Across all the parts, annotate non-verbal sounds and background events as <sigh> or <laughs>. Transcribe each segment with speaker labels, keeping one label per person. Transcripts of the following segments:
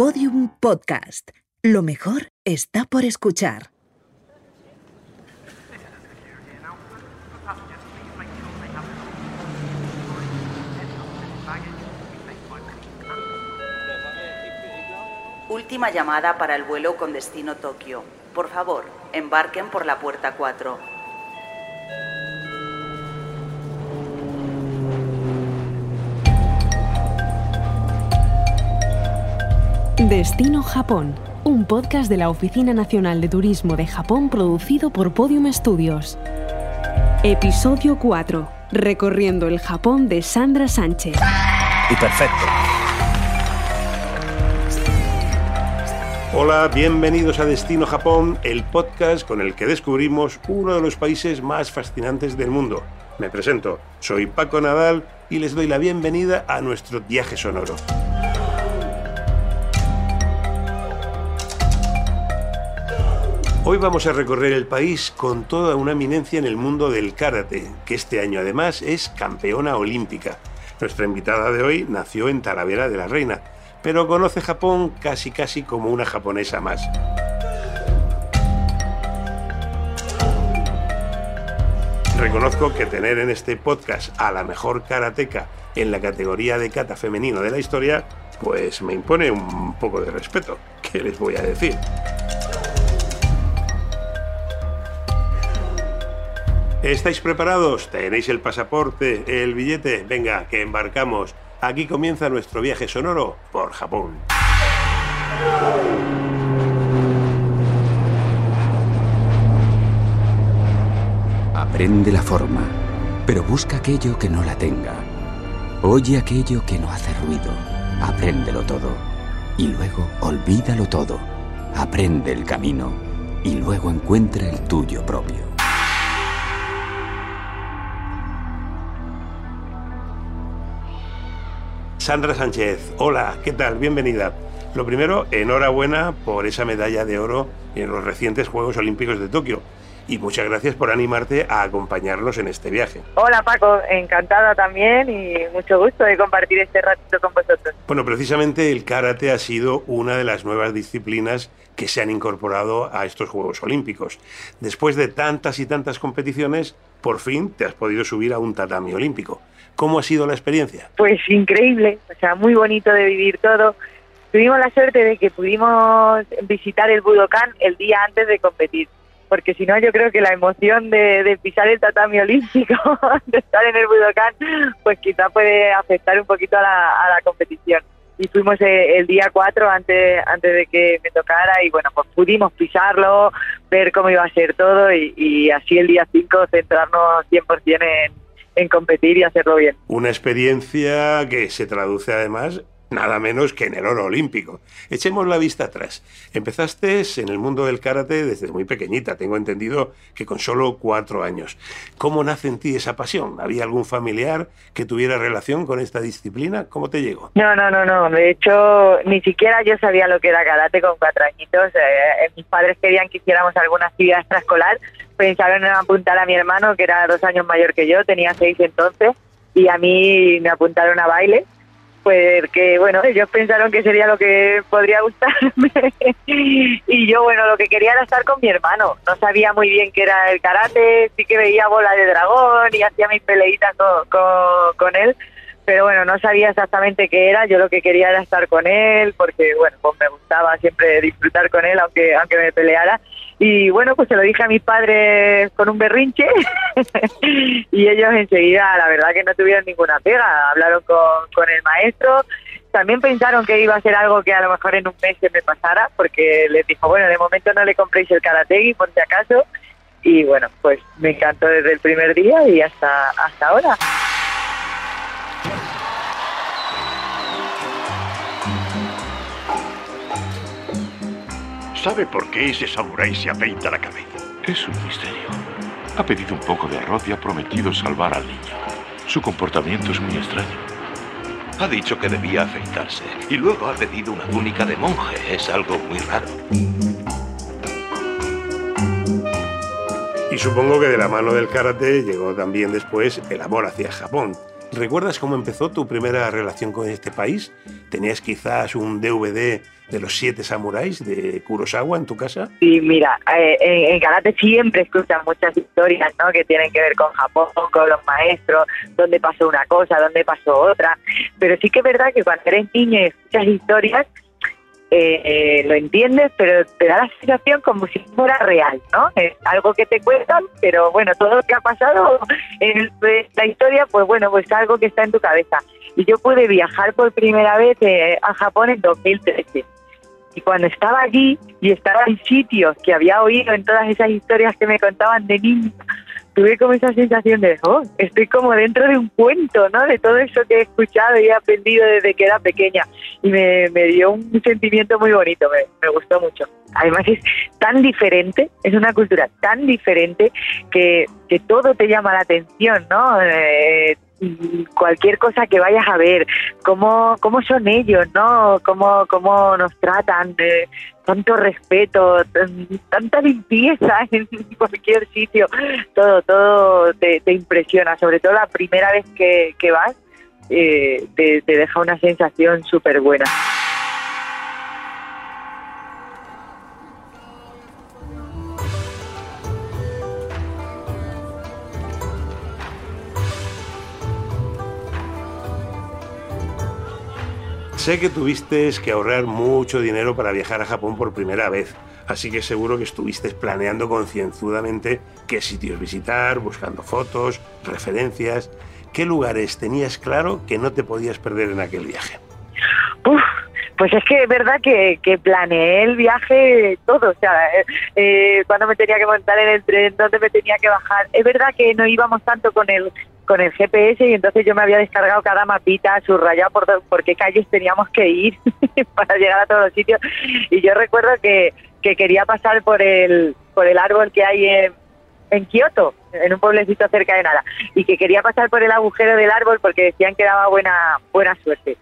Speaker 1: Podium Podcast. Lo mejor está por escuchar.
Speaker 2: Última llamada para el vuelo con destino Tokio. Por favor, embarquen por la puerta 4.
Speaker 3: Destino Japón, un podcast de la Oficina Nacional de Turismo de Japón producido por Podium Studios. Episodio 4. Recorriendo el Japón de Sandra Sánchez.
Speaker 4: Y perfecto.
Speaker 5: Hola, bienvenidos a Destino Japón, el podcast con el que descubrimos uno de los países más fascinantes del mundo. Me presento, soy Paco Nadal y les doy la bienvenida a nuestro viaje sonoro. Hoy vamos a recorrer el país con toda una eminencia en el mundo del karate, que este año además es campeona olímpica. Nuestra invitada de hoy nació en Talavera de la Reina, pero conoce Japón casi casi como una japonesa más. Reconozco que tener en este podcast a la mejor karateca en la categoría de kata femenino de la historia, pues me impone un poco de respeto. ¿Qué les voy a decir? ¿Estáis preparados? ¿Tenéis el pasaporte, el billete? Venga, que embarcamos. Aquí comienza nuestro viaje sonoro por Japón.
Speaker 6: Aprende la forma, pero busca aquello que no la tenga. Oye aquello que no hace ruido. Apréndelo todo. Y luego olvídalo todo. Aprende el camino. Y luego encuentra el tuyo propio.
Speaker 5: Sandra Sánchez, hola, ¿qué tal? Bienvenida. Lo primero, enhorabuena por esa medalla de oro en los recientes Juegos Olímpicos de Tokio. Y muchas gracias por animarte a acompañarnos en este viaje.
Speaker 7: Hola Paco, encantada también y mucho gusto de compartir este ratito con vosotros.
Speaker 5: Bueno, precisamente el karate ha sido una de las nuevas disciplinas que se han incorporado a estos Juegos Olímpicos. Después de tantas y tantas competiciones, por fin te has podido subir a un tatami olímpico. ¿Cómo ha sido la experiencia?
Speaker 7: Pues increíble, o sea, muy bonito de vivir todo. Tuvimos la suerte de que pudimos visitar el Budokan el día antes de competir, porque si no yo creo que la emoción de, pisar el tatami olímpico, <laughs> de estar en el Budokan, pues quizá puede afectar un poquito a la, competición. Y fuimos eh, el, día 4 antes, antes de que me tocara y bueno, pues pudimos pisarlo, ver cómo iba a ser todo y, así el día 5 centrarnos 100% en, en competir y hacerlo bien.
Speaker 5: Una experiencia que se traduce además nada menos que en el oro olímpico. Echemos la vista atrás. Empezaste en el mundo del karate desde muy pequeñita, tengo entendido que con solo cuatro años. ¿Cómo nace en ti esa pasión? ¿Había algún familiar que tuviera relación con esta disciplina? ¿Cómo te llegó?
Speaker 7: No, no, no, no. De hecho, ni siquiera yo sabía lo que era karate con cuatro añitos. Eh, eh, mis padres querían que hiciéramos alguna actividad extraescolar pensaron en apuntar a mi hermano, que era dos años mayor que yo, tenía seis entonces, y a mí me apuntaron a baile, pues que bueno, ellos pensaron que sería lo que podría gustarme, <laughs> y yo bueno, lo que quería era estar con mi hermano, no sabía muy bien qué era el karate, sí que veía bola de dragón y hacía mis peleitas con, con él, pero bueno, no sabía exactamente qué era, yo lo que quería era estar con él, porque bueno, pues me gustaba siempre disfrutar con él, aunque, aunque me peleara, y bueno, pues se lo dije a mis padres con un berrinche <laughs> y ellos enseguida, la verdad que no tuvieron ninguna pega, hablaron con, el maestro. También pensaron que iba a ser algo que a lo mejor en un mes se me pasara, porque les dijo, bueno, de momento no le compréis el karategi por si acaso. Y bueno, pues me encantó desde el primer día y hasta, hasta ahora.
Speaker 8: ¿Sabe por qué ese samurái se afeita la cabeza?
Speaker 9: Es un misterio. Ha pedido un poco de arroz y ha prometido salvar al niño. Su comportamiento es muy extraño.
Speaker 8: Ha dicho que debía afeitarse y luego ha pedido una túnica de monje. Es algo muy raro.
Speaker 5: Y supongo que de la mano del karate llegó también después el amor hacia Japón. ¿Recuerdas cómo empezó tu primera relación con este país? ¿Tenías quizás un DVD de los siete samuráis de Kurosawa en tu casa?
Speaker 7: Sí, mira, eh, en, en, karate siempre escuchan muchas historias, ¿no? Que tienen que ver con Japón, con los maestros, dónde pasó una cosa, dónde pasó otra. Pero sí que es verdad que cuando eres niño y escuchas historias, eh, eh, lo entiendes, pero te da la sensación como si fuera real, ¿no? Es algo que te cuentan, pero bueno, todo lo que ha pasado en la historia, pues bueno, pues algo que está en tu cabeza. Y yo pude viajar por primera vez eh, a Japón en 2013. Y cuando estaba allí y estaba en sitios que había oído en todas esas historias que me contaban de niño, tuve como esa sensación de, oh, estoy como dentro de un cuento, ¿no? De todo eso que he escuchado y he aprendido desde que era pequeña. Y me, me dio un sentimiento muy bonito, me, me, gustó mucho. Además es tan diferente, es una cultura tan diferente que, que todo te llama la atención, ¿no? Eh, cualquier cosa que vayas a ver, cómo, cómo son ellos, ¿no? Cómo, cómo nos tratan, eh, tanto respeto, tanta limpieza <laughs> en cualquier sitio, todo, todo te, te impresiona, sobre todo la primera vez que, que vas, eh, te, te deja una sensación súper buena.
Speaker 5: Sé que tuviste que ahorrar mucho dinero para viajar a Japón por primera vez, así que seguro que estuviste planeando concienzudamente qué sitios visitar, buscando fotos, referencias. ¿Qué lugares tenías claro que no te podías perder en aquel viaje?
Speaker 7: Pues es que es verdad que, planeé el viaje todo, o sea, eh, cuando me tenía que montar en el tren, dónde me tenía que bajar. Es verdad que no íbamos tanto con el con el GPS y entonces yo me había descargado cada mapita subrayado por, por qué calles teníamos que ir <laughs> para llegar a todos los sitios y yo recuerdo que, que quería pasar por el por el árbol que hay en, en Kioto, en un pueblecito cerca de nada, y que quería pasar por el agujero del árbol porque decían que daba buena buena suerte.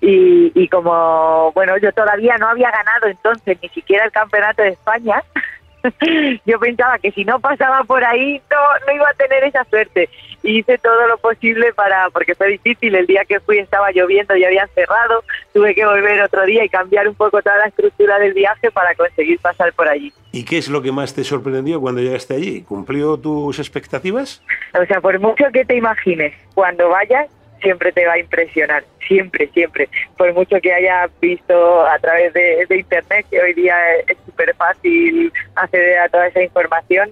Speaker 7: Y, y como, bueno, yo todavía no había ganado entonces ni siquiera el campeonato de España, <laughs> <laughs> yo pensaba que si no pasaba por ahí no, no iba a tener esa suerte. Y hice todo lo posible para, porque fue difícil, el día que fui estaba lloviendo y habían cerrado, tuve que volver otro día y cambiar un poco toda la estructura del viaje para conseguir pasar por allí.
Speaker 5: ¿Y qué es lo que más te sorprendió cuando llegaste allí? ¿Cumplió tus expectativas?
Speaker 7: O sea, por mucho que te imagines, cuando vayas, siempre te va a impresionar, siempre, siempre. Por mucho que hayas visto a través de, Internet, que hoy día es súper fácil acceder a toda esa información,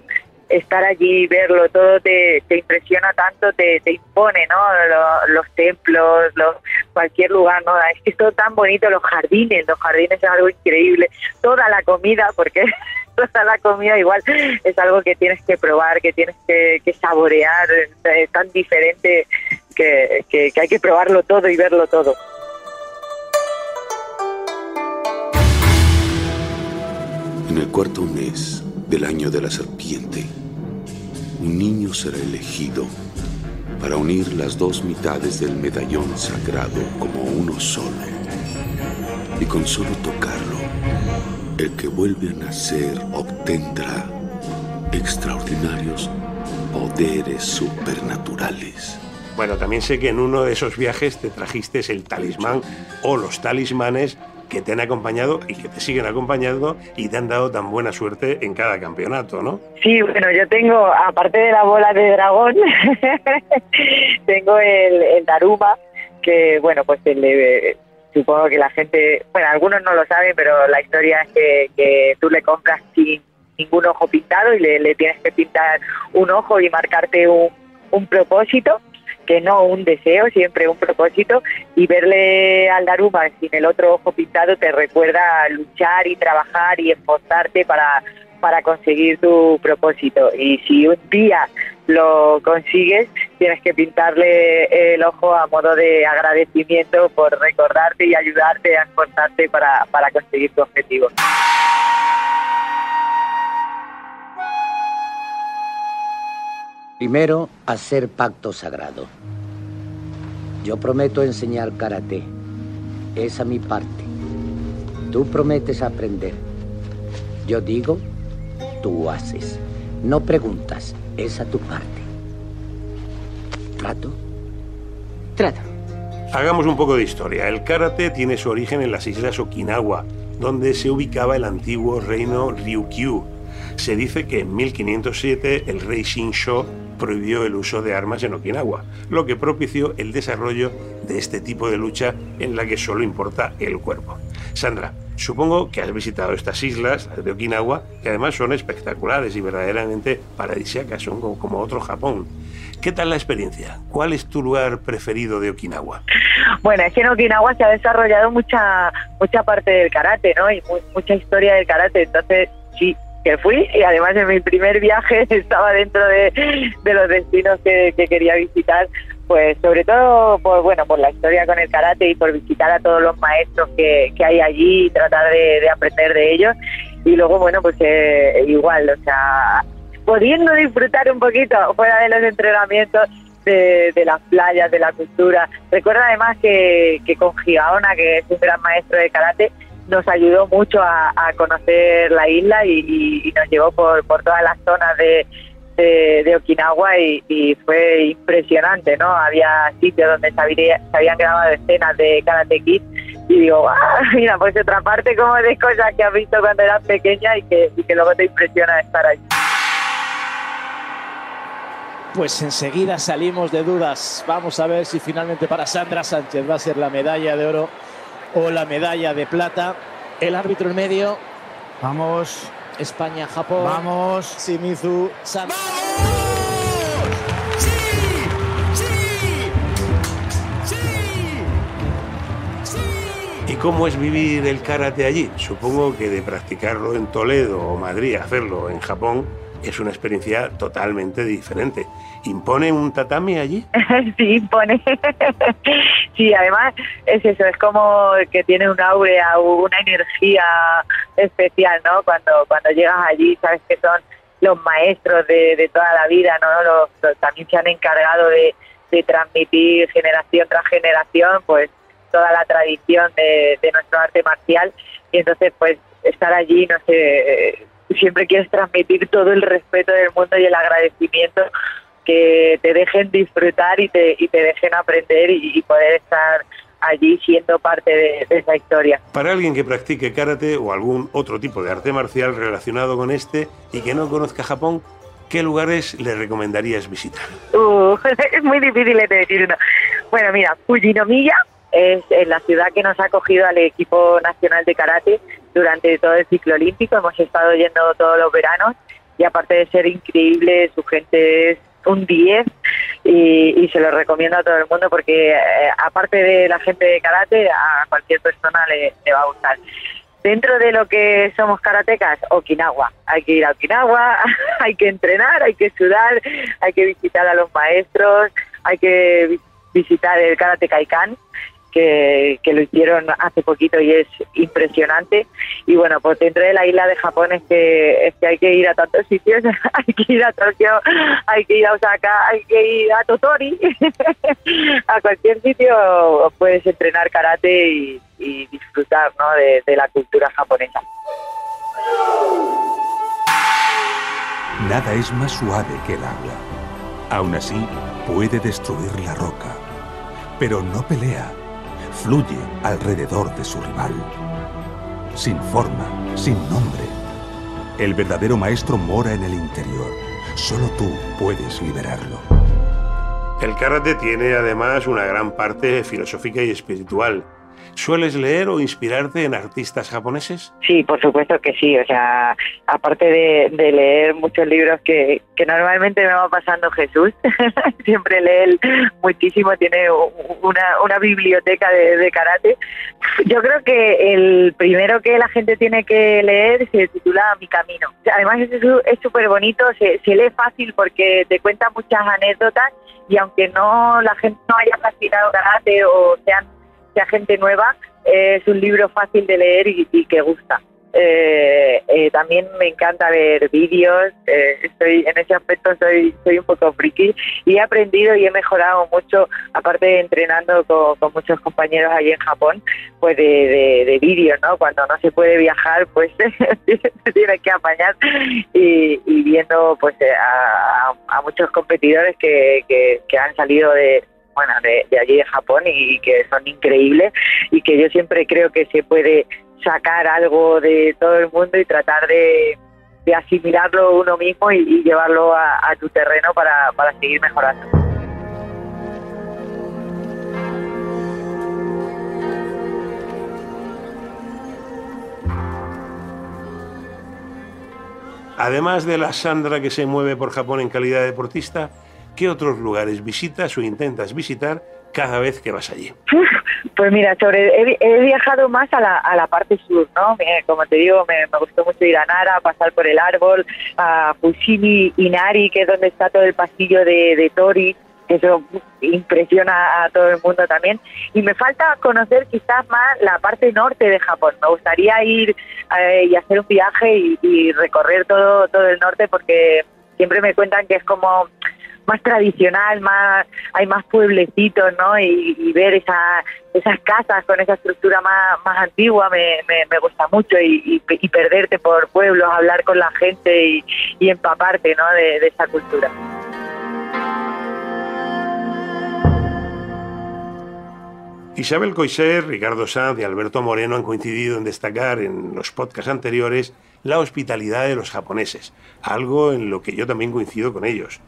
Speaker 7: estar allí, verlo, todo te, te impresiona tanto, te, te impone, ¿no? Los, los templos, los, cualquier lugar, ¿no? Es que es todo tan bonito, los jardines, los jardines es algo increíble, toda la comida, porque <laughs> toda la comida igual es algo que tienes que probar, que tienes que, que saborear, es tan diferente que, que, hay que probarlo todo y verlo todo.
Speaker 4: En el cuarto mes del año de la serpiente, un niño será elegido para unir las dos mitades del medallón sagrado como uno solo. Y con solo tocarlo, el que vuelve a nacer obtendrá extraordinarios poderes supernaturales.
Speaker 5: Bueno, también sé que en uno de esos viajes te trajiste el talismán o los talismanes que te han acompañado y que te siguen acompañando y te han dado tan buena suerte en cada campeonato, ¿no?
Speaker 7: Sí, bueno, yo tengo, aparte de la bola de dragón, <laughs> tengo el, el, Daruma, que bueno, pues el, eh, supongo que la gente, bueno, algunos no lo saben, pero la historia es que, que tú le compras sin ningún ojo pintado y le, le tienes que pintar un ojo y marcarte un, un propósito que no un deseo, siempre un propósito, y verle al Daruma sin el otro ojo pintado te recuerda luchar y trabajar y esforzarte para, para conseguir tu propósito. Y si un día lo consigues, tienes que pintarle el ojo a modo de agradecimiento por recordarte y ayudarte a esforzarte para, para conseguir tu objetivo.
Speaker 10: Primero, hacer pacto sagrado. Yo prometo enseñar karate. Esa mi parte. Tú prometes aprender. Yo digo, tú haces. No preguntas. Esa tu parte. ¿Trato?
Speaker 3: Trato.
Speaker 5: Hagamos un poco de historia. El karate tiene su origen en las islas Okinawa, donde se ubicaba el antiguo reino Ryukyu. Se dice que en 1507 el rey Shinsho prohibió el uso de armas en Okinawa, lo que propició el desarrollo de este tipo de lucha en la que solo importa el cuerpo. Sandra, supongo que has visitado estas islas de Okinawa, que además son espectaculares y verdaderamente paradisíacas, son como otro Japón. ¿Qué tal la experiencia? ¿Cuál es tu lugar preferido de Okinawa?
Speaker 7: Bueno, es que en Okinawa se ha desarrollado mucha mucha parte del karate, ¿no? Y mucha historia del karate, entonces sí, que fui y además en mi primer viaje <laughs> estaba dentro de, los destinos que, quería visitar pues sobre todo por bueno por la historia con el karate y por visitar a todos los maestros que, hay allí y tratar de, aprender de ellos y luego bueno pues eh, igual o sea pudiendo disfrutar un poquito fuera de los entrenamientos de, las playas, de la cultura. Recuerda además que, que con Gigaona, que es un gran maestro de karate, nos ayudó mucho a, conocer la isla y, nos llevó por, por todas las zonas de, de, Okinawa y, fue impresionante, ¿no? Había sitios donde se, habían grabado escenas de Karate Kid y digo, ah, <laughs> mira, pues otra parte como de cosas que has visto cuando eras pequeña y que, y que luego te impresiona estar allí.
Speaker 11: Pues enseguida salimos de dudas. Vamos a ver si finalmente para Sandra Sánchez va a ser la medalla de oro o la medalla de plata. El árbitro en medio.
Speaker 12: Vamos.
Speaker 11: España-Japón.
Speaker 12: Vamos.
Speaker 11: Simizu. San...
Speaker 5: ¿Y cómo es vivir el karate allí? Supongo que de practicarlo en Toledo o Madrid, hacerlo en Japón, es una experiencia totalmente diferente. ¿Impone un tatami allí? <laughs>
Speaker 7: sí, impone. <laughs> sí, además es eso, es como que tiene un aura, una energía especial, ¿no? Cuando, cuando llegas allí, sabes que son los maestros de, toda la vida, ¿no? Los, también se han encargado de, de transmitir generación tras generación, pues toda la tradición de, de nuestro arte marcial y entonces pues estar allí, no sé, siempre quieres transmitir todo el respeto del mundo y el agradecimiento que te dejen disfrutar y te, y te dejen aprender y, poder estar allí siendo parte de, esa historia.
Speaker 5: Para alguien que practique karate o algún otro tipo de arte marcial relacionado con este y que no conozca Japón, ¿qué lugares le recomendarías visitar?
Speaker 7: Uh, <laughs> es muy difícil de decir uno. Bueno, mira, Fujinomiya es la ciudad que nos ha acogido al equipo nacional de karate durante todo el ciclo olímpico. Hemos estado yendo todos los veranos y aparte de ser increíble, su gente es un 10 y, se lo recomiendo a todo el mundo porque eh, aparte de la gente de karate, a cualquier persona le, va a gustar. Dentro de lo que somos karatecas, Okinawa. Hay que ir a Okinawa, <laughs> hay que entrenar, hay que sudar, hay que visitar a los maestros, hay que visitar el Karate Kaikan, que, lo hicieron hace poquito y es impresionante. Y bueno, pues dentro de la isla de Japón es que, es que hay que ir a tantos sitios, <laughs> hay que ir a Tokio, hay que ir a Osaka, hay que ir a Totori, <laughs> a cualquier sitio puedes entrenar karate y, disfrutar ¿no? de, de la cultura japonesa.
Speaker 13: Nada es más suave que el agua. Aún así, puede destruir la roca. Pero no pelea fluye alrededor de su rival. Sin forma, sin nombre. El verdadero maestro mora en el interior. Solo tú puedes liberarlo.
Speaker 5: El karate tiene además una gran parte filosófica y espiritual. ¿Sueles leer o inspirarte en artistas japoneses?
Speaker 7: Sí, por supuesto que sí. O sea, aparte de, leer muchos libros que, normalmente me va pasando Jesús, <laughs> siempre lee muchísimo, tiene una, biblioteca de, karate. Yo creo que el primero que la gente tiene que leer se titula Mi Camino. Además es súper bonito, se, se lee fácil porque te cuenta muchas anécdotas y aunque no la gente no haya practicado karate o sean gente nueva, es un libro fácil de leer y, que gusta. Eh, eh, también me encanta ver vídeos, eh, estoy en ese aspecto soy, soy un poco friki y he aprendido y he mejorado mucho, aparte de entrenando con, muchos compañeros allí en Japón, pues de, vídeos, ¿no? Cuando no se puede viajar, pues <laughs> se tiene que apañar y, viendo pues a, muchos competidores que, que han salido de, bueno, de, allí de Japón y que son increíbles y que yo siempre creo que se puede sacar algo de todo el mundo y tratar de, asimilarlo uno mismo y, llevarlo a, tu terreno para, para seguir mejorando.
Speaker 5: Además de la Sandra que se mueve por Japón en calidad de deportista, ¿qué otros lugares visitas o intentas visitar cada vez que vas allí? <laughs>
Speaker 7: Pues mira, sobre he, viajado más a la, a la, parte sur, ¿no? como te digo, me, gustó mucho ir a Nara, pasar por el árbol, a Fushimi Inari, que es donde está todo el pasillo de, de Tori, eso impresiona a todo el mundo también. Y me falta conocer quizás más la parte norte de Japón. Me gustaría ir eh, y hacer un viaje y, y, recorrer todo, todo el norte porque siempre me cuentan que es como más tradicional, más hay más pueblecitos, ¿no? Y, ver esa, esas casas con esa estructura más, más antigua me, me, gusta mucho y, perderte por pueblos, hablar con la gente y, empaparte, ¿no? De, esa cultura.
Speaker 5: Isabel Coiser, Ricardo Sanz y Alberto Moreno han coincidido en destacar en los podcasts anteriores la hospitalidad de los japoneses, algo en lo que yo también coincido con ellos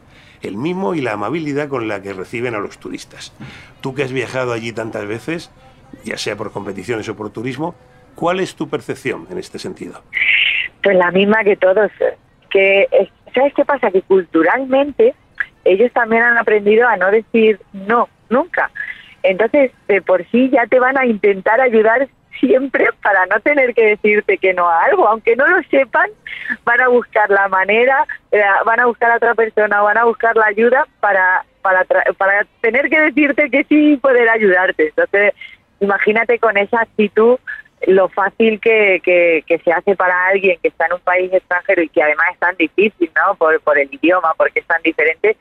Speaker 5: el mimo y la amabilidad con la que reciben a los turistas. Tú que has viajado allí tantas veces, ya sea por competiciones o por turismo, ¿cuál es tu percepción en este sentido?
Speaker 7: Pues la misma que todos. Que, ¿Sabes qué pasa? Que culturalmente ellos también han aprendido a no decir no, nunca. Entonces, de por sí ya te van a intentar ayudar siempre para no tener que decirte que no a algo, aunque no lo sepan, van a buscar la manera, eh, van a buscar a otra persona, van a buscar la ayuda para para para tener que decirte que sí y poder ayudarte. Entonces, imagínate con esa actitud lo fácil que, que, se hace para alguien que está en un país extranjero y que además es tan difícil, ¿no? Por, el idioma, porque es tan diferente,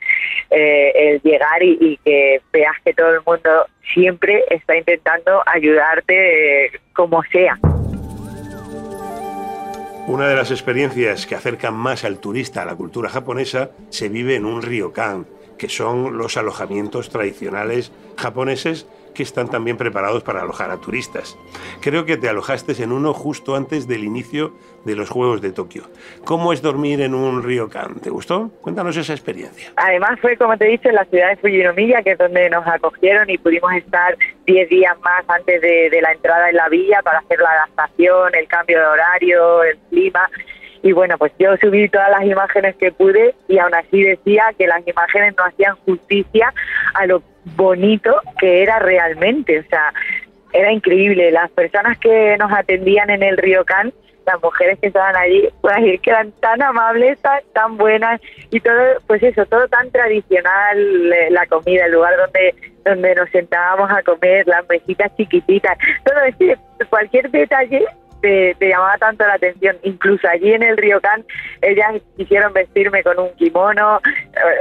Speaker 7: eh, el llegar y, que veas que todo el mundo siempre está intentando ayudarte eh, como sea.
Speaker 5: Una de las experiencias que acercan más al turista a la cultura japonesa se vive en un ryokan, que son los alojamientos tradicionales japoneses que están también preparados para alojar a turistas. Creo que te alojaste en uno justo antes del inicio de los Juegos de Tokio. ¿Cómo es dormir en un ryokan? ¿Te gustó? Cuéntanos esa experiencia.
Speaker 7: Además fue, como te he dicho, en la ciudad de Fujinomiya, que es donde nos acogieron y pudimos estar 10 días más antes de, de la entrada en la villa para hacer la adaptación, el cambio de horario, el clima y bueno, pues yo subí todas las imágenes que pude y aún así decía que las imágenes no hacían justicia a lo bonito que era realmente, o sea, era increíble. Las personas que nos atendían en el Río Can, las mujeres que estaban allí, pues que eran tan amables, tan, tan buenas y todo, pues eso, todo tan tradicional, eh, la comida, el lugar donde donde nos sentábamos a comer, las mesitas chiquititas, todo ese, cualquier detalle te, llamaba tanto la atención. Incluso allí en el Río Can, ellas quisieron vestirme con un kimono.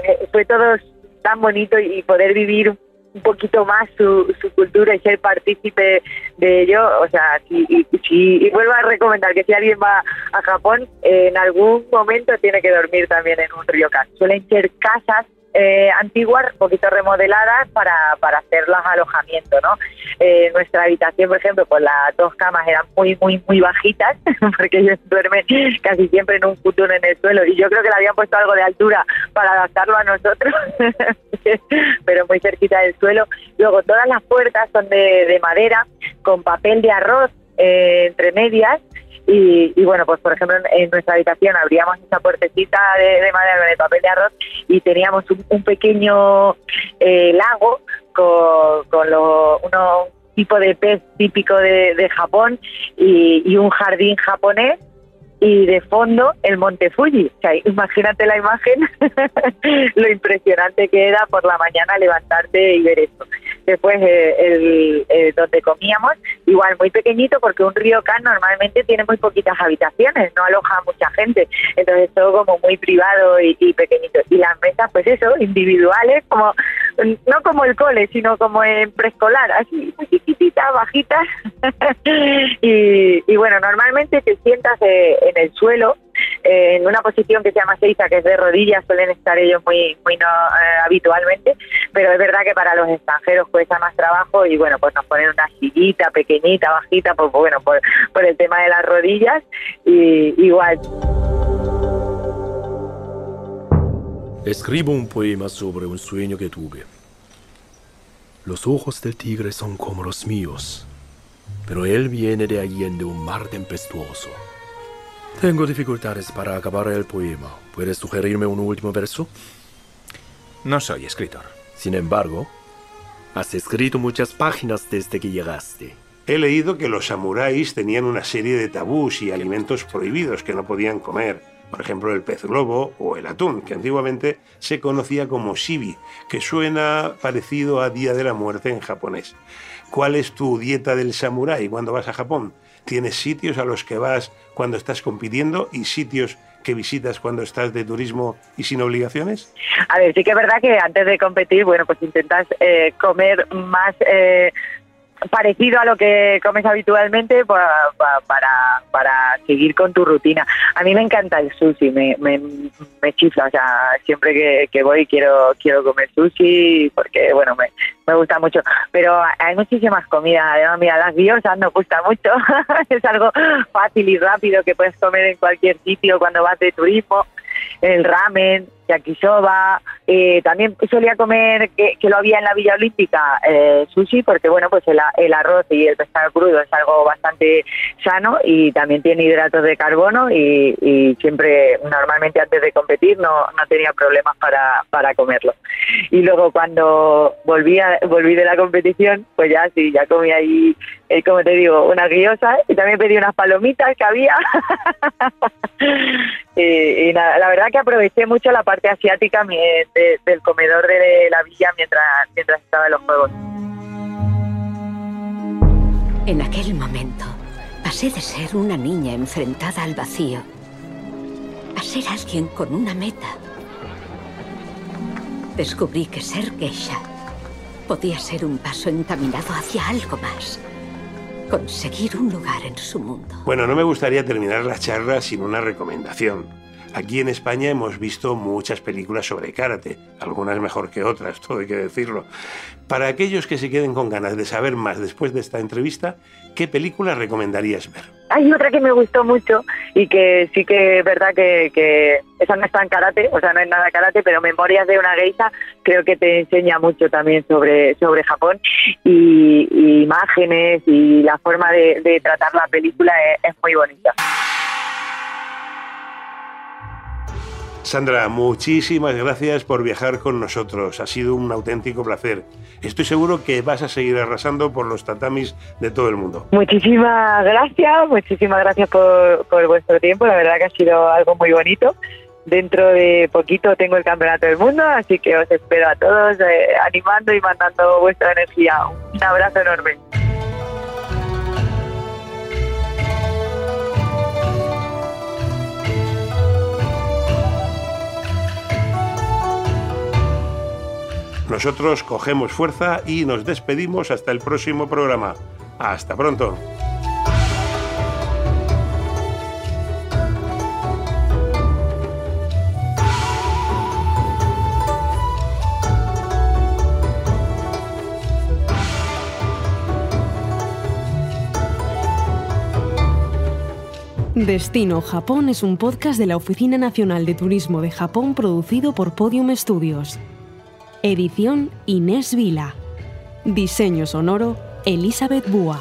Speaker 7: Eh, fue todo tan bonito y poder vivir un poquito más su, cultura y ser partícipe de ello. O sea, y, y, vuelvo a recomendar que si alguien va a Japón, en algún momento tiene que dormir también en un ryokan. Suelen ser casas eh, antiguas, un poquito remodeladas para, para hacer los alojamientos, ¿no? Eh, nuestra habitación, por ejemplo, pues las dos camas eran muy, muy, muy bajitas, <laughs> porque ellos duermen casi siempre en un futuro en el suelo, y yo creo que le habían puesto algo de altura para adaptarlo a nosotros, <laughs> pero muy cerquita del suelo. Luego, todas las puertas son de, de madera, con papel de arroz eh, entre medias, y, bueno, pues por ejemplo en, nuestra habitación abríamos esa puertecita de, madera con el papel de arroz y teníamos un, pequeño eh, lago con, con lo, uno, un tipo de pez típico de, Japón y, y un jardín japonés y de fondo el monte Fuji. Imagínate la imagen, <laughs> lo impresionante que era por la mañana levantarte y ver esto. Después, eh, el, eh, donde comíamos, igual muy pequeñito, porque un río can normalmente tiene muy poquitas habitaciones, no aloja a mucha gente. Entonces, todo como muy privado y, pequeñito. Y las mesas, pues eso, individuales, como no como el cole, sino como en preescolar, así muy chiquititas, bajitas. <laughs> y, y, bueno, normalmente te sientas. Eh, en el suelo eh, en una posición que se llama seiza, que es de rodillas, suelen estar ellos muy, muy no, eh, habitualmente, pero es verdad que para los extranjeros cuesta más trabajo y bueno, pues nos ponen una sillita pequeñita, bajita, pues, bueno, por, por el tema de las rodillas, y igual.
Speaker 12: Escribo un poema sobre un sueño que tuve. Los ojos del tigre son como los míos, pero él viene de allí en de un mar tempestuoso. Tengo dificultades para acabar el poema. ¿Puedes sugerirme un último verso?
Speaker 14: No soy escritor.
Speaker 12: Sin embargo, has escrito muchas páginas desde que llegaste.
Speaker 5: He leído que los samuráis tenían una serie de tabús y alimentos prohibidos que no podían comer. Por ejemplo, el pez globo o el atún, que antiguamente se conocía como shibi, que suena parecido a Día de la Muerte en japonés. ¿Cuál es tu dieta del samurái cuando vas a Japón? ¿Tienes sitios a los que vas cuando estás compitiendo y sitios que visitas cuando estás de turismo y sin obligaciones?
Speaker 7: A ver, sí que es verdad que antes de competir, bueno, pues intentas eh, comer más eh, parecido a lo que comes habitualmente para, para, para seguir con tu rutina. A mí me encanta el sushi, me, me, me chifla, o sea, siempre que, que, voy quiero quiero comer sushi porque, bueno, me, me gusta mucho. Pero hay muchísimas comidas, además, mira, las guiosas nos gusta mucho, <laughs> es algo fácil y rápido que puedes comer en cualquier sitio cuando vas de turismo el ramen, yakisoba, eh, también solía comer, que, lo había en la Villa Olímpica, eh, sushi, porque bueno, pues el, arroz y el pescado crudo es algo bastante sano y también tiene hidratos de carbono y, siempre, normalmente antes de competir, no, no tenía problemas para, para comerlo. Y luego cuando volví, volví de la competición, pues ya sí, ya comí ahí, eh, como te digo, una guiosa y también pedí unas palomitas que había. <laughs> y, la verdad que aproveché mucho la parte asiática del comedor de la villa mientras, mientras estaba en los juegos.
Speaker 15: En aquel momento, pasé de ser una niña enfrentada al vacío a ser alguien con una meta. Descubrí que ser geisha podía ser un paso encaminado hacia algo más. Conseguir un lugar en su mundo.
Speaker 5: Bueno, no me gustaría terminar la charla sin una recomendación. Aquí en España hemos visto muchas películas sobre karate, algunas mejor que otras, <laughs> todo hay que decirlo. Para aquellos que se queden con ganas de saber más después de esta entrevista, ¿qué película recomendarías ver?
Speaker 7: Hay otra que me gustó mucho y que sí que es verdad que, esa no está en karate, o sea, no es nada karate, pero Memorias de una geisha creo que te enseña mucho también sobre, sobre Japón y, imágenes y la forma de, tratar la película es muy bonita.
Speaker 5: Sandra, muchísimas gracias por viajar con nosotros. Ha sido un auténtico placer. Estoy seguro que vas a seguir arrasando por los tatamis de todo el mundo.
Speaker 7: Muchísimas gracias, muchísimas gracias por, vuestro tiempo. La verdad que ha sido algo muy bonito. Dentro de poquito tengo el Campeonato del Mundo, así que os espero a todos eh, animando y mandando vuestra energía. Un abrazo enorme.
Speaker 5: Nosotros cogemos fuerza y nos despedimos hasta el próximo programa. Hasta pronto.
Speaker 3: Destino Japón es un podcast de la Oficina Nacional de Turismo de Japón producido por Podium Studios. Edición Inés Vila. Diseño sonoro Elizabeth Búa.